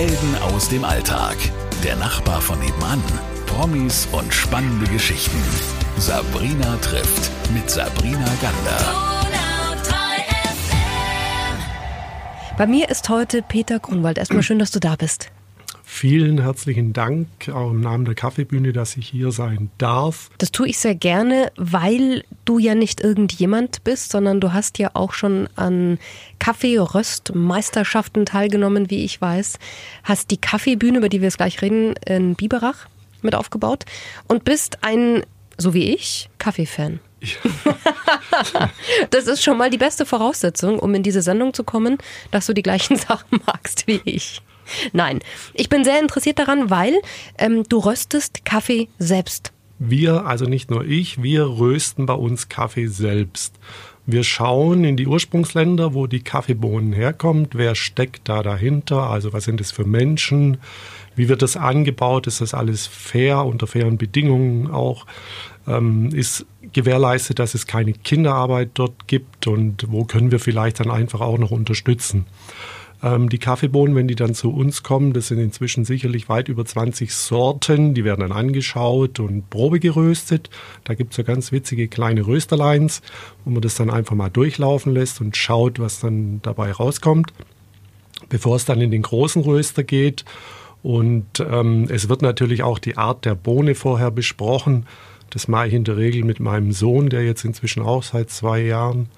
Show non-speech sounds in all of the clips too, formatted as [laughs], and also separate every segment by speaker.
Speaker 1: Helden aus dem Alltag. Der Nachbar von nebenan. Promis und spannende Geschichten. Sabrina trifft mit Sabrina Gander.
Speaker 2: Bei mir ist heute Peter Grunwald. Erstmal schön, dass du da bist.
Speaker 3: Vielen herzlichen Dank, auch im Namen der Kaffeebühne, dass ich hier sein darf.
Speaker 2: Das tue ich sehr gerne, weil du ja nicht irgendjemand bist, sondern du hast ja auch schon an Kaffeeröstmeisterschaften teilgenommen, wie ich weiß. Hast die Kaffeebühne, über die wir jetzt gleich reden, in Biberach mit aufgebaut und bist ein, so wie ich, Kaffeefan. [laughs] das ist schon mal die beste Voraussetzung, um in diese Sendung zu kommen, dass du die gleichen [laughs] Sachen magst wie ich. Nein, ich bin sehr interessiert daran, weil ähm, du röstest Kaffee selbst.
Speaker 3: Wir, also nicht nur ich, wir rösten bei uns Kaffee selbst. Wir schauen in die Ursprungsländer, wo die Kaffeebohnen herkommt, wer steckt da dahinter, also was sind es für Menschen, wie wird das angebaut, ist das alles fair, unter fairen Bedingungen auch, ähm, ist gewährleistet, dass es keine Kinderarbeit dort gibt und wo können wir vielleicht dann einfach auch noch unterstützen. Ähm, die Kaffeebohnen, wenn die dann zu uns kommen, das sind inzwischen sicherlich weit über 20 Sorten. Die werden dann angeschaut und Probe geröstet. Da gibt es so ganz witzige kleine Rösterlines, wo man das dann einfach mal durchlaufen lässt und schaut, was dann dabei rauskommt, bevor es dann in den großen Röster geht. Und ähm, es wird natürlich auch die Art der Bohne vorher besprochen. Das mache ich in der Regel mit meinem Sohn, der jetzt inzwischen auch seit zwei Jahren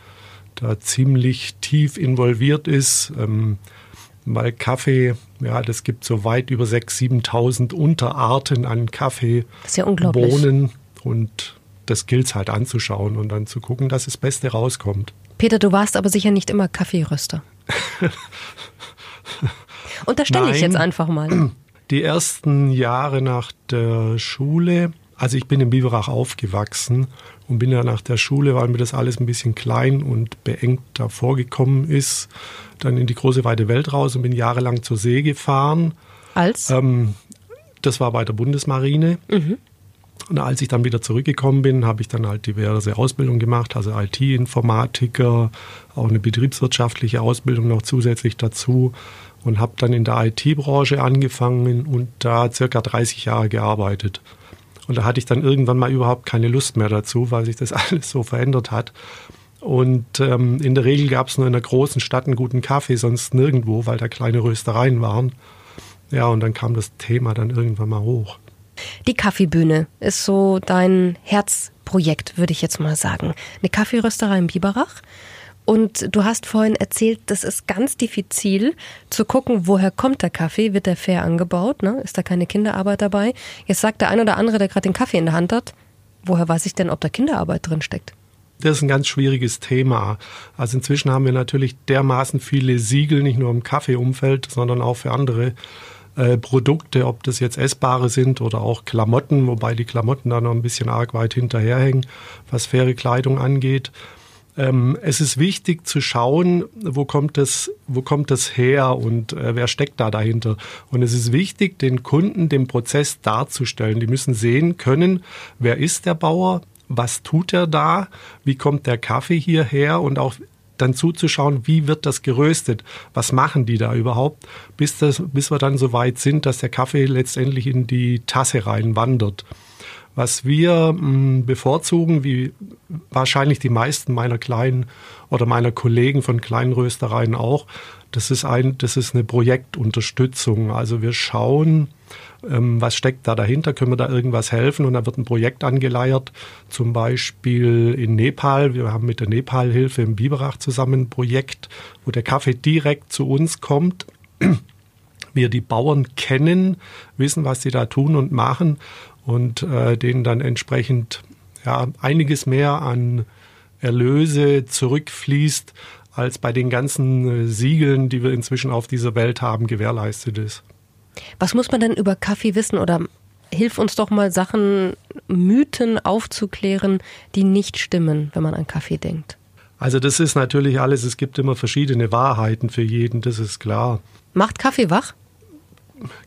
Speaker 3: da ziemlich tief involviert ist. Ähm, weil Kaffee, ja, das gibt so weit über 6.000, 7.000 Unterarten an Kaffee,
Speaker 2: ja
Speaker 3: Bohnen und das gilt es halt anzuschauen und dann zu gucken, dass das Beste rauskommt.
Speaker 2: Peter, du warst aber sicher nicht immer Kaffeeröster. [laughs] Unterstelle ich jetzt einfach mal.
Speaker 3: Die ersten Jahre nach der Schule also ich bin in Biberach aufgewachsen und bin ja nach der Schule, weil mir das alles ein bisschen klein und beengt da vorgekommen ist, dann in die große weite Welt raus und bin jahrelang zur See gefahren.
Speaker 2: Als? Ähm,
Speaker 3: das war bei der Bundesmarine. Mhm. Und als ich dann wieder zurückgekommen bin, habe ich dann halt diverse Ausbildungen gemacht, also IT-Informatiker, auch eine betriebswirtschaftliche Ausbildung noch zusätzlich dazu und habe dann in der IT-Branche angefangen und da circa 30 Jahre gearbeitet. Und da hatte ich dann irgendwann mal überhaupt keine Lust mehr dazu, weil sich das [laughs] alles so verändert hat. Und ähm, in der Regel gab es nur in der großen Stadt einen guten Kaffee, sonst nirgendwo, weil da kleine Röstereien waren. Ja, und dann kam das Thema dann irgendwann mal hoch.
Speaker 2: Die Kaffeebühne ist so dein Herzprojekt, würde ich jetzt mal sagen. Eine Kaffeerösterei in Biberach. Und du hast vorhin erzählt, das ist ganz diffizil zu gucken, woher kommt der Kaffee, wird der fair angebaut, ne? ist da keine Kinderarbeit dabei. Jetzt sagt der ein oder andere, der gerade den Kaffee in der Hand hat, woher weiß ich denn, ob da Kinderarbeit drin steckt?
Speaker 3: Das ist ein ganz schwieriges Thema. Also inzwischen haben wir natürlich dermaßen viele Siegel, nicht nur im Kaffeeumfeld, sondern auch für andere äh, Produkte, ob das jetzt essbare sind oder auch Klamotten, wobei die Klamotten da noch ein bisschen arg weit hinterherhängen, was faire Kleidung angeht. Ähm, es ist wichtig zu schauen, wo kommt das, wo kommt das her und äh, wer steckt da dahinter. Und es ist wichtig, den Kunden den Prozess darzustellen. Die müssen sehen können, wer ist der Bauer, was tut er da, wie kommt der Kaffee hierher und auch dann zuzuschauen, wie wird das geröstet, was machen die da überhaupt, bis, das, bis wir dann so weit sind, dass der Kaffee letztendlich in die Tasse reinwandert. Was wir mh, hm, bevorzugen, wie wahrscheinlich die meisten meiner kleinen oder meiner Kollegen von kleinen Röstereien auch, das ist ein, das ist eine Projektunterstützung. Also wir schauen, ähm, was steckt da dahinter, können wir da irgendwas helfen und da wird ein Projekt angeleiert, zum Beispiel in Nepal. Wir haben mit der Nepal-Hilfe im Biberach zusammen ein Projekt, wo der Kaffee direkt zu uns kommt wir die Bauern kennen, wissen, was sie da tun und machen und äh, denen dann entsprechend ja, einiges mehr an Erlöse zurückfließt, als bei den ganzen äh, Siegeln, die wir inzwischen auf dieser Welt haben, gewährleistet ist.
Speaker 2: Was muss man denn über Kaffee wissen oder hilf uns doch mal Sachen, Mythen aufzuklären, die nicht stimmen, wenn man an Kaffee denkt?
Speaker 3: Also das ist natürlich alles, es gibt immer verschiedene Wahrheiten für jeden, das ist klar.
Speaker 2: Macht Kaffee wach?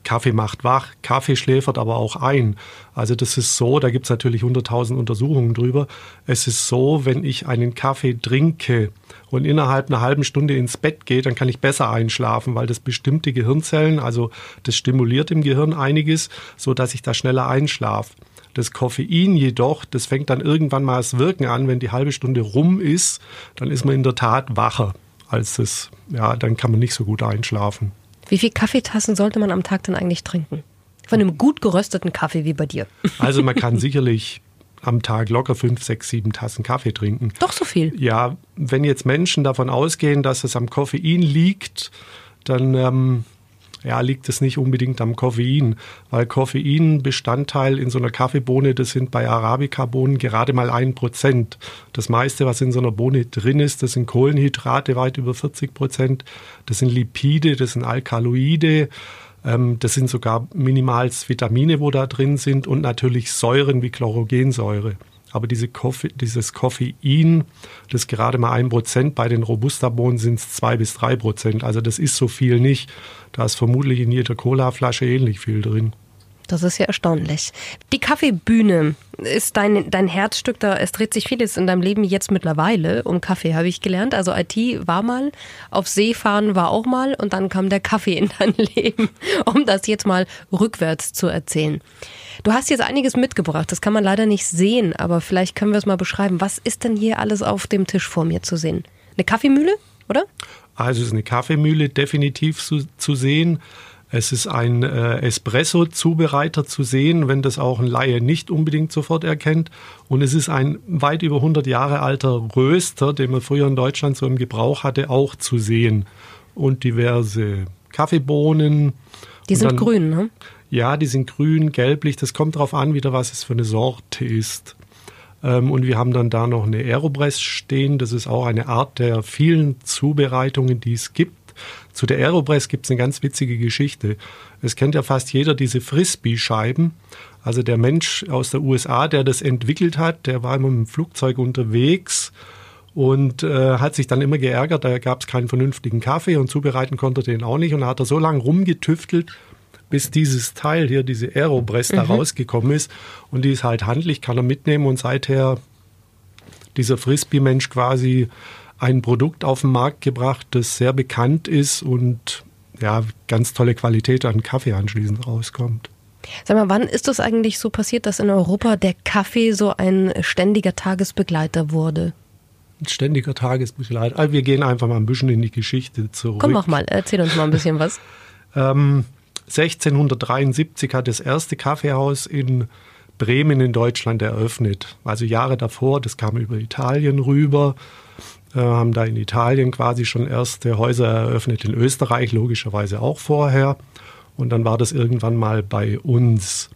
Speaker 3: Kaffee macht wach, Kaffee schläfert aber auch ein. Also das ist so, da gibt es natürlich 100.000 Untersuchungen drüber. Es ist so, wenn ich einen Kaffee trinke und innerhalb einer halben Stunde ins Bett gehe, dann kann ich besser einschlafen, weil das bestimmte Gehirnzellen, also das stimuliert im Gehirn einiges, so dass ich da schneller einschlafe. Das Koffein jedoch, das fängt dann irgendwann mal das Wirken an, wenn die halbe Stunde rum ist, dann ist man in der Tat wacher als das, ja, dann kann man nicht so gut einschlafen.
Speaker 2: Wie viele Kaffeetassen sollte man am Tag denn eigentlich trinken? Von einem gut gerösteten Kaffee wie bei dir. [laughs]
Speaker 3: Also man kann sicherlich am Tag locker fünf, sechs, sieben Tassen Kaffee trinken.
Speaker 2: Doch so viel.
Speaker 3: Ja, wenn jetzt Menschen davon ausgehen, dass es am Koffein liegt, dann ähm, ja, liegt es nicht unbedingt am Koffein, weil Koffein Bestandteil in so einer Kaffeebohne, das sind bei Arabica-Bohnen gerade mal ein Prozent. Das meiste, was in so einer Bohne drin ist, das sind Kohlenhydrate weit über 40 Prozent, das sind Lipide, das sind Alkaloide, ähm, das sind sogar minimals Vitamine, wo da drin sind und natürlich Säuren wie Chlorogensäure. Aber diese Koffe, dieses Koffein, das gerade mal ein Prozent, bei den Robusta-Bohnen sind es zwei bis drei Prozent. Also das ist so viel nicht. Da ist vermutlich in jeder Cola-Flasche ähnlich viel drin.
Speaker 2: Das ist ja erstaunlich. Die Kaffeebühne ist dein, dein Herzstück. Da, es dreht sich vieles in deinem Leben jetzt mittlerweile um Kaffee, habe ich gelernt. Also IT war mal, auf See fahren war auch mal und dann kam der Kaffee in dein [laughs] Leben, um das jetzt mal rückwärts zu erzählen. Du hast jetzt einiges mitgebracht, das kann man leider nicht sehen, aber vielleicht können wir es mal beschreiben. Was ist denn hier alles auf dem Tisch vor mir zu sehen? Eine Kaffeemühle, oder?
Speaker 3: Also es ist eine Kaffeemühle definitiv zu, zu sehen. Es ist ein äh, Espresso-Zubereiter zu sehen, wenn das auch ein Laie nicht unbedingt sofort erkennt. Und es ist ein weit über 100 Jahre alter Röster, den man früher in Deutschland so im Gebrauch hatte, auch zu sehen. Und diverse Kaffeebohnen.
Speaker 2: Die sind dann, grün, ne?
Speaker 3: Ja, die sind grün, gelblich. Das kommt darauf an, wieder was es für eine Sorte ist. Ähm, und wir haben dann da noch eine Aeropress stehen. Das ist auch eine Art der vielen Zubereitungen, die es gibt. Zu der Aeropress gibt es eine ganz witzige Geschichte. Es kennt ja fast jeder diese Frisbee-Scheiben. Also der Mensch aus der USA, der das entwickelt hat, der war immer mit dem Flugzeug unterwegs und äh, hat sich dann immer geärgert, da gab es keinen vernünftigen Kaffee und zubereiten konnte er den auch nicht. Und da hat er so lange rumgetüftelt, bis dieses Teil hier, diese Aeropress, mhm. da rausgekommen ist. Und die ist halt handlich, kann er mitnehmen und seither dieser Frisbee-Mensch quasi ein Produkt auf den Markt gebracht, das sehr bekannt ist und ja, ganz tolle Qualität an Kaffee anschließend rauskommt.
Speaker 2: Sag mal, wann ist das eigentlich so passiert, dass in Europa der Kaffee so ein ständiger Tagesbegleiter wurde?
Speaker 3: Ein ständiger Tagesbegleiter. Also wir gehen einfach mal ein bisschen in die Geschichte zurück.
Speaker 2: Komm, mach mal, erzähl uns mal ein bisschen was. [laughs]
Speaker 3: ähm, 1673 hat das erste Kaffeehaus in Bremen in Deutschland eröffnet. Also Jahre davor, das kam über Italien rüber äh, haben da in Italien quasi schon erste Häuser eröffnet, in Österreich logischerweise auch vorher. Und dann war das irgendwann mal bei uns.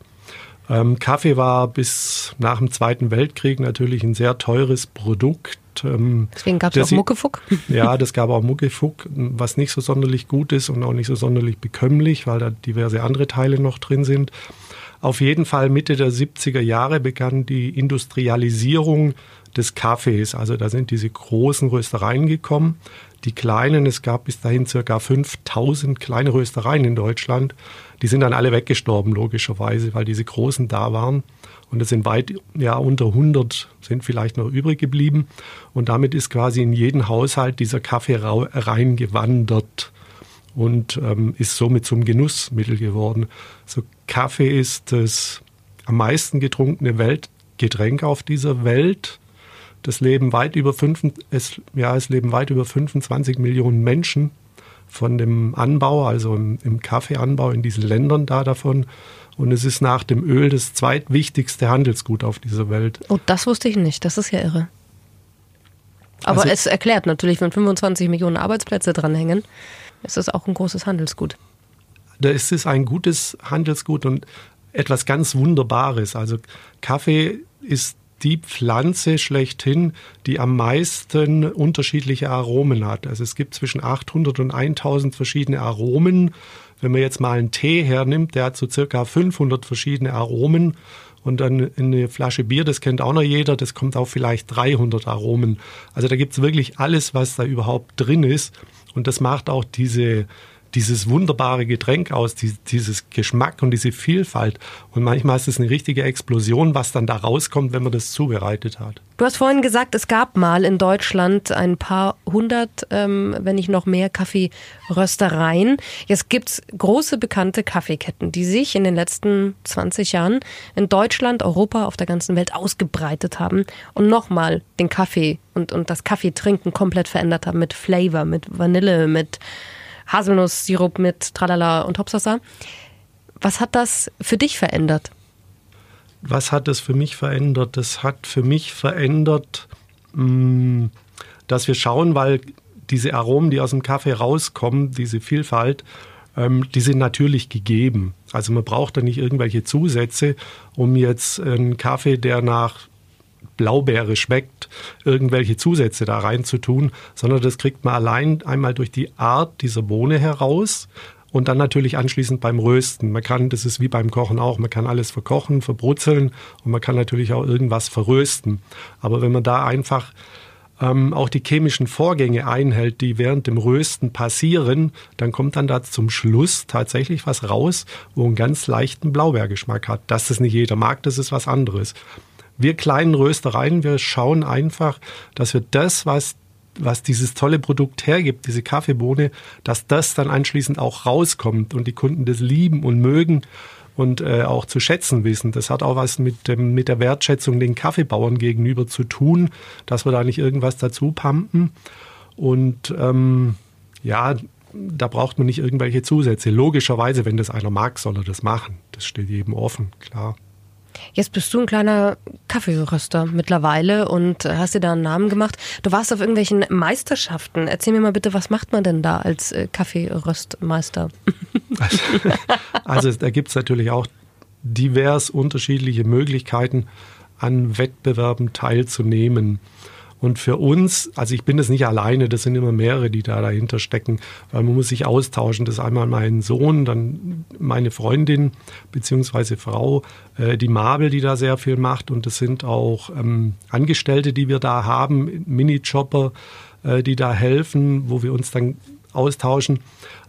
Speaker 3: Ähm, Kaffee war bis nach dem Zweiten Weltkrieg natürlich ein sehr teures Produkt.
Speaker 2: Ähm, Deswegen gab es auch Muckefuck. [laughs]
Speaker 3: Ja, das gab auch Muckefuck, was nicht so sonderlich gut ist und auch nicht so sonderlich bekömmlich, weil da diverse andere Teile noch drin sind. Auf jeden Fall Mitte der 70er Jahre begann die Industrialisierung des Kaffees. Also da sind diese großen Röstereien gekommen. Die kleinen, es gab bis dahin circa 5000 kleine Röstereien in Deutschland. Die sind dann alle weggestorben, logischerweise, weil diese großen da waren. Und es sind weit, ja, unter 100 sind vielleicht noch übrig geblieben. Und damit ist quasi in jeden Haushalt dieser Kaffee reingewandert und ähm, ist somit zum Genussmittel geworden. So Kaffee ist das am meisten getrunkene Weltgetränk auf dieser Welt. Das leben weit über fünf, es, ja, es leben weit über 25 Millionen Menschen von dem Anbau, also im, im Kaffeeanbau in diesen Ländern da davon. Und es ist nach dem Öl das zweitwichtigste Handelsgut auf dieser Welt.
Speaker 2: Oh, das wusste ich nicht. Das ist ja irre. Aber also, es erklärt natürlich, wenn 25 Millionen Arbeitsplätze dranhängen, ist es auch ein großes Handelsgut.
Speaker 3: Da ist es ein gutes Handelsgut und etwas ganz Wunderbares. Also Kaffee ist die Pflanze schlechthin, die am meisten unterschiedliche Aromen hat. Also es gibt zwischen 800 und 1000 verschiedene Aromen. Wenn man jetzt mal einen Tee hernimmt, der hat so circa 500 verschiedene Aromen. Und dann eine Flasche Bier, das kennt auch noch jeder, das kommt auf vielleicht 300 Aromen. Also da gibt es wirklich alles, was da überhaupt drin ist. Und das macht auch diese dieses wunderbare Getränk aus, die, dieses Geschmack und diese Vielfalt. Und manchmal ist es eine richtige Explosion, was dann da rauskommt, wenn man das zubereitet hat.
Speaker 2: Du hast vorhin gesagt, es gab mal in Deutschland ein paar hundert, ähm, wenn nicht noch mehr Kaffeeröstereien. Jetzt gibt's große bekannte Kaffeeketten, die sich in den letzten 20 Jahren in Deutschland, Europa, auf der ganzen Welt ausgebreitet haben und nochmal den Kaffee und, und das Kaffeetrinken komplett verändert haben mit Flavor, mit Vanille, mit Haselnusssirup mit Tralala und Hopsasa. Was hat das für dich verändert?
Speaker 3: Was hat das für mich verändert? Das hat für mich verändert, mm, dass wir schauen, weil diese Aromen, die aus dem Kaffee rauskommen, diese Vielfalt, ähm, die sind natürlich gegeben. Also man braucht da nicht irgendwelche Zusätze, um jetzt einen Kaffee, der nach Blaubeere schmeckt, irgendwelche Zusätze da rein zu tun, sondern das kriegt man allein einmal durch die Art dieser Bohne heraus und dann natürlich anschließend beim Rösten. Man kann, das ist wie beim Kochen auch, man kann alles verkochen, verbrutzeln und man kann natürlich auch irgendwas verrösten. Aber wenn man da einfach ähm, auch die chemischen Vorgänge einhält, die während dem Rösten passieren, dann kommt dann da zum Schluss tatsächlich was raus, wo einen ganz leichten Blaubeergeschmack hat. Dass das nicht jeder mag, das ist was anderes wir kleinen Röstereien, wir schauen einfach, dass wir das, was was dieses tolle Produkt hergibt, diese Kaffeebohne, dass das dann anschließend auch rauskommt und die Kunden das lieben und mögen und äh, auch zu schätzen wissen. Das hat auch was mit, dem, mit der Wertschätzung den Kaffeebauern gegenüber zu tun, dass wir da nicht irgendwas dazu pumpen. Und ähm, ja, da braucht man nicht irgendwelche Zusätze. Logischerweise, wenn das einer mag, soll er das machen. Das steht jedem offen, klar.
Speaker 2: Jetzt bist du ein kleiner Kaffeeröster mittlerweile und hast dir da einen Namen gemacht. Du warst auf irgendwelchen Meisterschaften. Erzähl mir mal bitte, was macht man denn da als äh, Kaffeeröstmeister? [laughs]
Speaker 3: Also da gibt es natürlich auch divers unterschiedliche Möglichkeiten, an Wettbewerben teilzunehmen. Und für uns, also ich bin das nicht alleine, das sind immer mehrere, die da dahinter stecken, weil man muss sich austauschen. Das ist einmal mein Sohn, dann meine Freundin beziehungsweise Frau, äh, die Mabel, die da sehr viel macht. Und das sind auch ähm, Angestellte, die wir da haben, Mini-Chopper, äh, die da helfen, wo wir uns dann austauschen,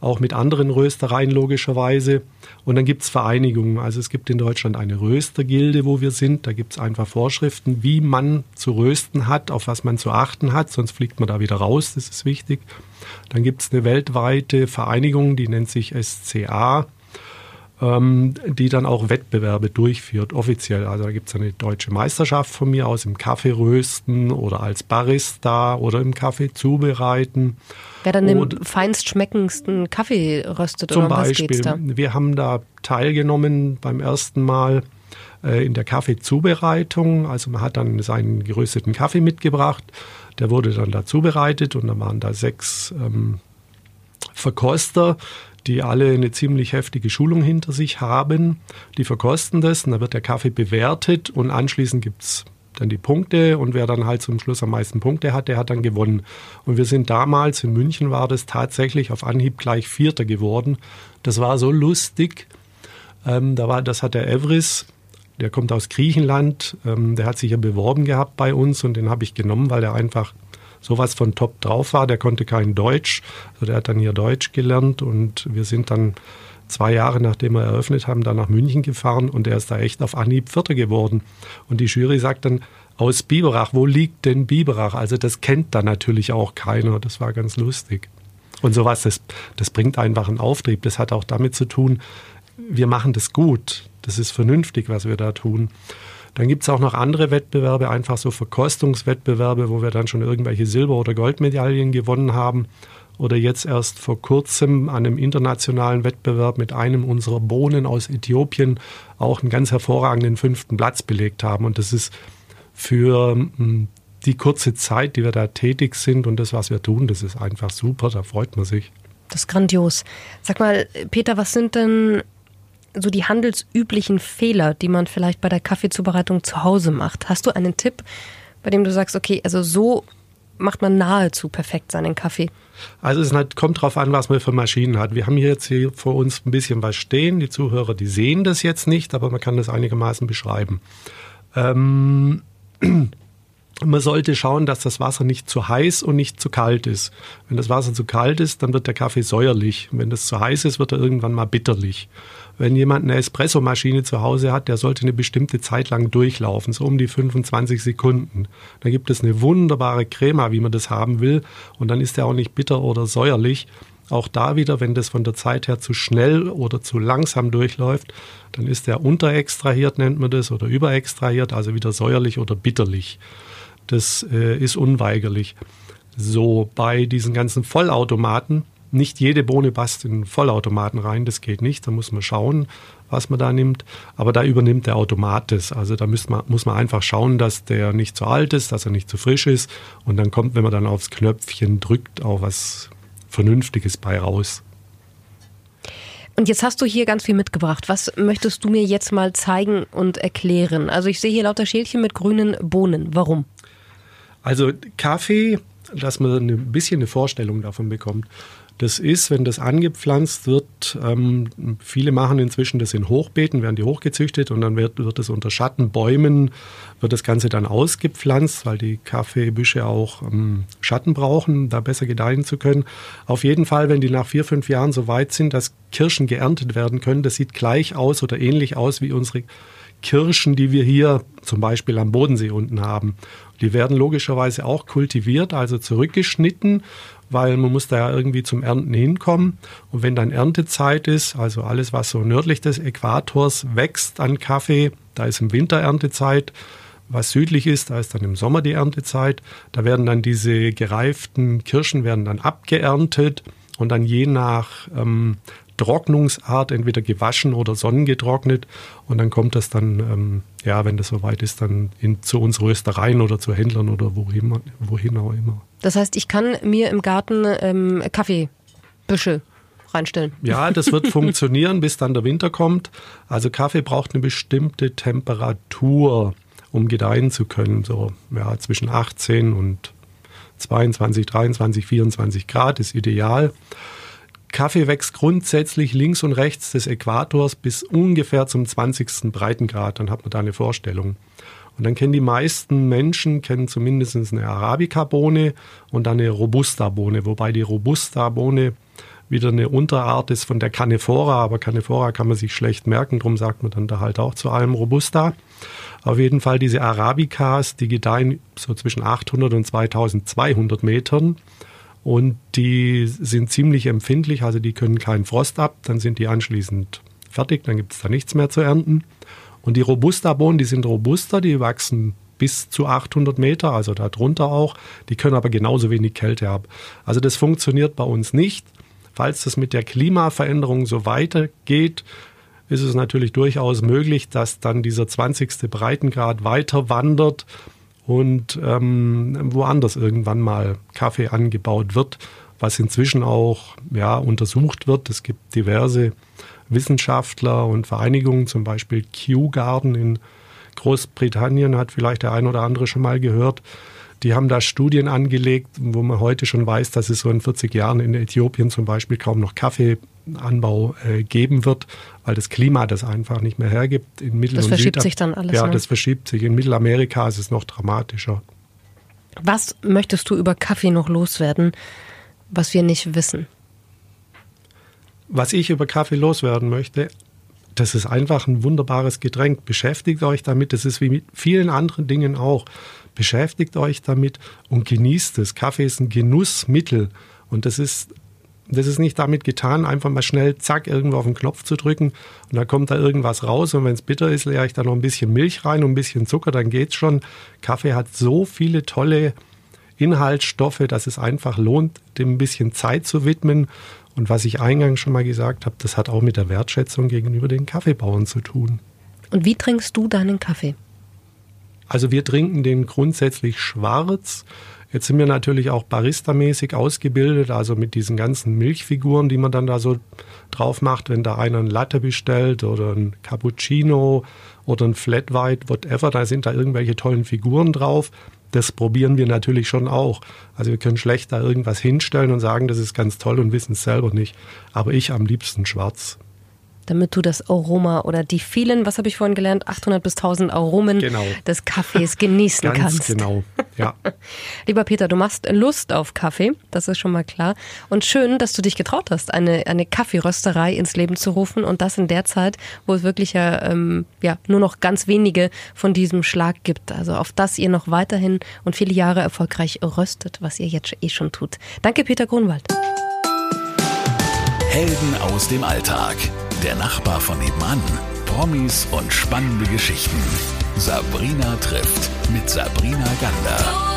Speaker 3: auch mit anderen Röstereien logischerweise. Und dann gibt es Vereinigungen. Also es gibt in Deutschland eine Röstergilde, wo wir sind. Da gibt es einfach Vorschriften, wie man zu rösten hat, auf was man zu achten hat, sonst fliegt man da wieder raus, das ist wichtig. Dann gibt es eine weltweite Vereinigung, die nennt sich SCA ähm, die dann auch Wettbewerbe durchführt, offiziell. Also da gibt es eine deutsche Meisterschaft von mir aus im Kaffee rösten oder als Barista oder im Kaffee zubereiten.
Speaker 2: Wer dann den feinst schmeckendsten Kaffee röstet
Speaker 3: zum
Speaker 2: oder
Speaker 3: was Beispiel, geht's
Speaker 2: da?
Speaker 3: Wir haben da teilgenommen beim ersten Mal äh, in der Kaffeezubereitung. Also man hat dann seinen gerösteten Kaffee mitgebracht. Der wurde dann da zubereitet und dann waren da sechs ähm, Verkoster, die alle eine ziemlich heftige Schulung hinter sich haben. Die verkosten das und dann wird der Kaffee bewertet und anschließend gibt es dann die Punkte und wer dann halt zum Schluss am meisten Punkte hat, der hat dann gewonnen. Und wir sind damals, in München war das tatsächlich auf Anhieb gleich Vierter geworden. Das war so lustig. Ähm, da war, das hat der Evris, der kommt aus Griechenland, ähm, der hat sich ja beworben gehabt bei uns und den habe ich genommen, weil er einfach sowas von top drauf war. Der konnte kein Deutsch, also der hat dann hier Deutsch gelernt und wir sind dann zwei Jahre nachdem wir eröffnet haben, dann nach München gefahren und er ist da echt auf Anhieb Vierter geworden. Und die Jury sagt dann, aus Biberach, wo liegt denn Biberach? Also das kennt da natürlich auch keiner. Das war ganz lustig. Und sowas, das, das bringt einfach einen Auftrieb. Das hat auch damit zu tun, wir machen das gut. Das ist vernünftig, was wir da tun. Dann gibt es auch noch andere Wettbewerbe, einfach so Verkostungswettbewerbe, wo wir dann schon irgendwelche Silber- oder Goldmedaillen gewonnen haben. Oder jetzt erst vor kurzem an einem internationalen Wettbewerb mit einem unserer Bohnen aus Äthiopien auch einen ganz hervorragenden fünften Platz belegt haben. Und das ist für hm, die kurze Zeit, die wir da tätig sind und das, was wir tun, das ist einfach super, da freut man sich.
Speaker 2: Das ist grandios. Sag mal, Peter, was sind denn so die handelsüblichen Fehler, die man vielleicht bei der Kaffeezubereitung zu Hause macht? Hast du einen Tipp, bei dem du sagst, okay, also so macht man nahezu perfekt seinen Kaffee?
Speaker 3: Also es halt, kommt darauf an, was man für Maschinen hat. Wir haben hier jetzt hier vor uns ein bisschen was stehen. Die Zuhörer, die sehen das jetzt nicht, aber man kann das einigermaßen beschreiben. Ähm, [clears throat] man sollte schauen, dass das Wasser nicht zu heiß und nicht zu kalt ist. Wenn das Wasser zu kalt ist, dann wird der Kaffee säuerlich. wenn das zu heiß ist, wird er irgendwann mal bitterlich. Wenn jemand eine Espressomaschine zu Hause hat, der sollte eine bestimmte Zeit lang durchlaufen, so um die 25 Sekunden. Da gibt es eine wunderbare Crema, wie man das haben will. Und dann ist der auch nicht bitter oder säuerlich. Auch da wieder, wenn das von der Zeit her zu schnell oder zu langsam durchläuft, dann ist der unterextrahiert, nennt man das, oder überextrahiert, also wieder säuerlich oder bitterlich. Das äh, ist unweigerlich. So bei diesen ganzen Vollautomaten, nicht jede Bohne passt in Vollautomaten rein, das geht nicht. Da muss man schauen, was man da nimmt. Aber da übernimmt der Automat das. Also da muss man, muss man einfach schauen, dass der nicht zu alt ist, dass er nicht zu frisch ist. Und dann kommt, wenn man dann aufs Knöpfchen drückt, auch was Vernünftiges bei raus.
Speaker 2: Und jetzt hast du hier ganz viel mitgebracht. Was möchtest du mir jetzt mal zeigen und erklären? Also ich sehe hier lauter Schälchen mit grünen Bohnen. Warum?
Speaker 3: Also Kaffee, dass man ein bisschen eine Vorstellung davon bekommt. Das ist, wenn das angepflanzt wird, ähm, viele machen inzwischen das in Hochbeeten, werden die hochgezüchtet und dann wird, wird es unter Schattenbäumen, wird das Ganze dann ausgepflanzt, weil die Kaffeebüsche auch ähm, Schatten brauchen, da besser gedeihen zu können. Auf jeden Fall, wenn die nach vier, fünf Jahren so weit sind, dass Kirschen geerntet werden können, das sieht gleich aus oder ähnlich aus wie unsere Kirschen, die wir hier zum Beispiel am Bodensee unten haben. Die werden logischerweise auch kultiviert, also zurückgeschnitten, weil man muss da ja irgendwie zum Ernten hinkommen. Und wenn dann Erntezeit ist, also alles, was so nördlich des Äquators wächst an Kaffee, da ist im Winter Erntezeit. Was südlich ist, da ist dann im Sommer die Erntezeit. Da werden dann diese gereiften Kirschen werden dann abgeerntet und dann je nach ähm, Trocknungsart entweder gewaschen oder sonnengetrocknet und dann kommt das dann, ähm, ja, wenn das soweit ist, dann in, zu uns Röstereien oder zu Händlern oder wohin, wohin auch immer.
Speaker 2: Das heißt, ich kann mir im Garten ähm, Kaffeebüsche reinstellen.
Speaker 3: Ja, das wird [laughs] funktionieren, bis dann der Winter kommt. Also Kaffee braucht eine bestimmte Temperatur, um gedeihen zu können. So ja, zwischen 18 und 22, 23, 24 Grad ist ideal. Kaffee wächst grundsätzlich links und rechts des Äquators bis ungefähr zum 20. Breitengrad. Dann hat man da eine Vorstellung. Und dann kennen die meisten Menschen, kennen zumindest eine Arabica-Bohne und dann eine Robusta-Bohne, wobei die Robusta-Bohne wieder eine Unterart ist von der Canephora, aber Canephora kann man sich schlecht merken, darum sagt man dann da halt auch zu allem Robusta. Auf jeden Fall diese Arabicas, die gedeihen so zwischen 800 und 2200 Metern und die sind ziemlich empfindlich, also die können keinen Frost ab, dann sind die anschließend fertig, dann gibt es da nichts mehr zu ernten. Und die Robusta-Bohnen, die sind robuster, die wachsen bis zu 800 Meter, also darunter auch. Die können aber genauso wenig Kälte ab. Also das funktioniert bei uns nicht. Falls das mit der Klimaveränderung so weitergeht, ist es natürlich durchaus möglich, dass dann dieser 20. Breitengrad weiter wandert und ähm, woanders irgendwann mal Kaffee angebaut wird, was inzwischen auch ja, untersucht wird. Es gibt diverse Wissenschaftler und Vereinigungen, zum Beispiel Kew Garden in Großbritannien, hat vielleicht der ein oder andere schon mal gehört. Die haben da Studien angelegt, wo man heute schon weiß, dass es so in 40 Jahren in Äthiopien zum Beispiel kaum noch Kaffeeanbau äh, geben wird, weil das Klima das einfach nicht mehr hergibt.
Speaker 2: In Mittel- das verschiebt Süd sich dann alles.
Speaker 3: Ja, ne? das verschiebt sich. In Mittelamerika ist es noch dramatischer.
Speaker 2: Was möchtest du über Kaffee noch loswerden, was wir nicht wissen?
Speaker 3: Was ich über Kaffee loswerden möchte, das ist einfach ein wunderbares Getränk. Beschäftigt euch damit. Das ist wie mit vielen anderen Dingen auch. Beschäftigt euch damit und genießt es. Kaffee ist ein Genussmittel. Und das ist das ist nicht damit getan, einfach mal schnell, zack, irgendwo auf den Knopf zu drücken und dann kommt da irgendwas raus und wenn es bitter ist, leere ich da noch ein bisschen Milch rein und ein bisschen Zucker, dann geht's schon. Kaffee hat so viele tolle Inhaltsstoffe, dass es einfach lohnt, dem ein bisschen Zeit zu widmen. Und was ich eingangs schon mal gesagt habe, das hat auch mit der Wertschätzung gegenüber den Kaffeebauern zu tun.
Speaker 2: Und wie trinkst du deinen Kaffee?
Speaker 3: Also wir trinken den grundsätzlich schwarz. Jetzt sind wir natürlich auch baristamäßig ausgebildet, also mit diesen ganzen Milchfiguren, die man dann da so drauf macht, wenn da einer ein Latte bestellt oder ein Cappuccino oder ein Flat White, whatever, da sind da irgendwelche tollen Figuren drauf. Das probieren wir natürlich schon auch. Also wir können schlecht da irgendwas hinstellen und sagen, das ist ganz toll und wissen es selber nicht. Aber ich am liebsten schwarz.
Speaker 2: Damit du das Aroma oder die vielen, was habe ich vorhin gelernt, 800 bis 1000 Aromen
Speaker 3: Genau.
Speaker 2: des Kaffees genießen [laughs]
Speaker 3: Ganz
Speaker 2: kannst.
Speaker 3: genau. Ja. [laughs]
Speaker 2: Lieber Peter, du machst Lust auf Kaffee, das ist schon mal klar. Und schön, dass du dich getraut hast, eine, eine Kaffeerösterei ins Leben zu rufen und das in der Zeit, wo es wirklich ja, ähm, ja nur noch ganz wenige von diesem Schlag gibt. Also auf das ihr noch weiterhin und viele Jahre erfolgreich röstet, was ihr jetzt eh schon tut. Danke, Peter Grunwald.
Speaker 1: Helden aus dem Alltag. Der Nachbar von nebenan. Promis und spannende Geschichten. Sabrina trifft mit Sabrina Gander.